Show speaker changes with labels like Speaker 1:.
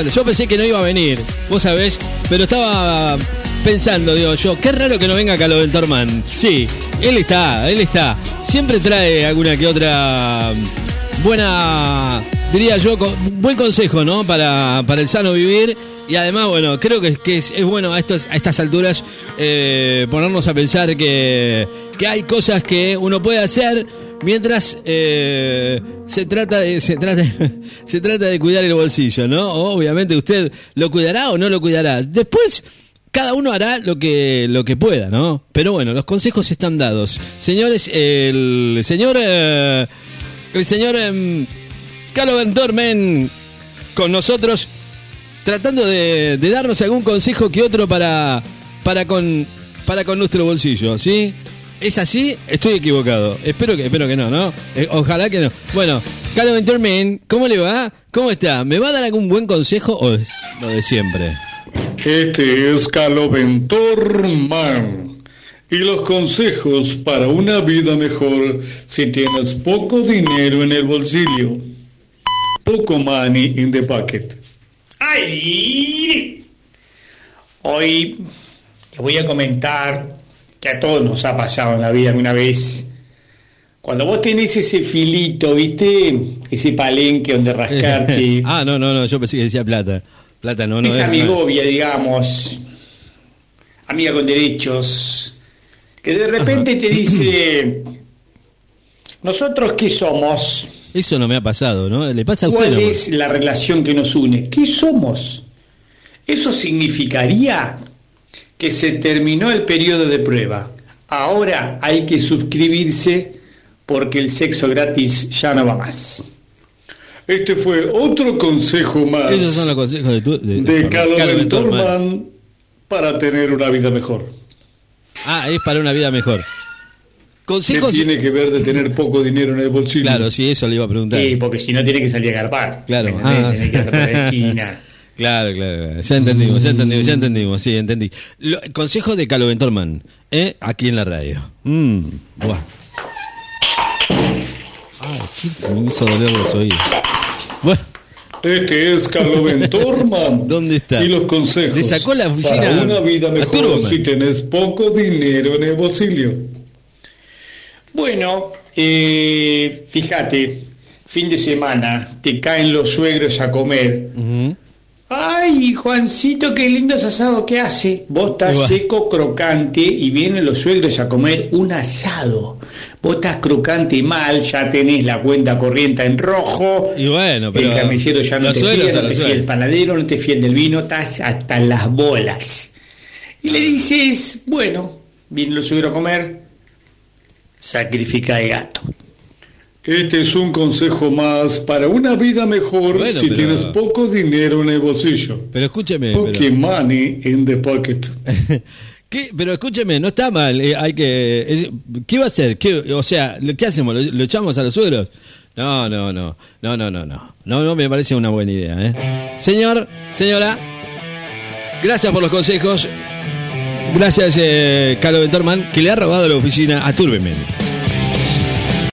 Speaker 1: Yo pensé que no iba a venir, vos sabés, pero estaba pensando, digo yo, qué raro que no venga Calo del Torman. Sí, él está, él está. Siempre trae alguna que otra buena, diría yo, buen consejo, ¿no? Para, para el sano vivir. Y además, bueno, creo que, que es, bueno a estas alturas eh, ponernos a pensar que, que hay cosas que uno puede hacer mientras eh, se trata de se trata, se trata de cuidar el bolsillo, ¿no? Obviamente usted lo cuidará o no lo cuidará. Después cada uno hará lo que lo que pueda, ¿no? Pero bueno, los consejos están dados. Señores, el señor eh, el señor eh, Carlo Ventormen con nosotros tratando de, de darnos algún consejo que otro para, para, con, para con nuestro bolsillo, ¿sí? ¿Es así? Estoy equivocado. Espero que, espero que no, ¿no? Eh, ojalá que no. Bueno, Carlos Venturmen, ¿cómo le va? ¿Cómo está? ¿Me va a dar algún buen consejo o es lo de siempre?
Speaker 2: Este es Calo Ventorman. Y los consejos para una vida mejor si tienes poco dinero en el bolsillo. Poco money in the pocket.
Speaker 3: ¡Ay! Hoy les voy a comentar que a todos nos ha pasado en la vida alguna vez. Cuando vos tenés ese filito, ¿viste? Ese palenque donde rascarte.
Speaker 1: ah, no, no, no, yo pensé que decía plata. Plata, no, no.
Speaker 3: esa
Speaker 1: es-
Speaker 3: amigovia, digamos. Amiga con derechos. Que de repente te dice. ¿Nosotros qué somos?
Speaker 1: Eso no me ha pasado, ¿no? Le pasa a usted,
Speaker 3: ¿Cuál es la relación que nos une? ¿Qué somos? Eso significaría que se terminó el periodo de prueba. Ahora hay que suscribirse porque el sexo gratis ya no va más.
Speaker 2: Este fue otro consejo más
Speaker 1: Esos son los consejos de, tu, de,
Speaker 2: de Calo
Speaker 1: Carlo Ventorman.
Speaker 2: Ventorman para tener una vida mejor.
Speaker 1: Ah, es para una vida mejor.
Speaker 2: ¿Qué
Speaker 1: Consejos.
Speaker 2: tiene que ver de tener poco dinero en el bolsillo?
Speaker 1: Claro, sí, eso le iba a preguntar.
Speaker 3: Sí, porque si no tiene que salir a garpar.
Speaker 1: Claro. Ah.
Speaker 3: Tenés que hacer la esquina.
Speaker 1: Claro, claro, claro. ya entendimos, ya entendimos, ya entendimos, sí, entendí. Lo- consejo de Calo Ventorman, ¿eh? aquí en la radio. Mm, buah. Ay, qué me hizo doler los oídos. Bueno,
Speaker 2: Este es Carlo Ventorman.
Speaker 1: ¿Dónde está?
Speaker 2: Y los consejos.
Speaker 1: Le sacó la oficina
Speaker 2: Para una vida mejor si tenés poco dinero en el bolsillo.
Speaker 3: Bueno, eh, fíjate, fin de semana, te caen los suegros a comer. Ay, Juancito, qué lindo asado que hace. Vos estás seco, crocante y vienen los suegros a comer un asado. Vos estás crocante y mal, ya tenés la cuenta corriente en rojo.
Speaker 1: y bueno, pero.
Speaker 3: el carnicero ya no te fía, no te fía el panadero, no te fía el del vino, estás hasta las bolas. Y le dices, bueno, vienen los suegros a comer, sacrifica el gato.
Speaker 2: Este es un consejo más para una vida mejor
Speaker 1: Bueno,
Speaker 2: si
Speaker 1: pero-
Speaker 2: tienes poco dinero en el bolsillo.
Speaker 1: Pero escúcheme.
Speaker 2: Pocket
Speaker 1: Pero,
Speaker 2: money in the pocket.
Speaker 1: ¿Qué? pero escúcheme, no está mal. eh, hay que. es- ¿Qué va a hacer? ¿Qué, o sea, ¿qué hacemos? ¿Lo, lo echamos a los suegros? No, no, no. No, no, no, no. No, no me parece una buena idea, ¿eh? Señor, señora, gracias por los consejos. Gracias, eh, Carlos Ventorman, que le ha robado la oficina a Turbemen.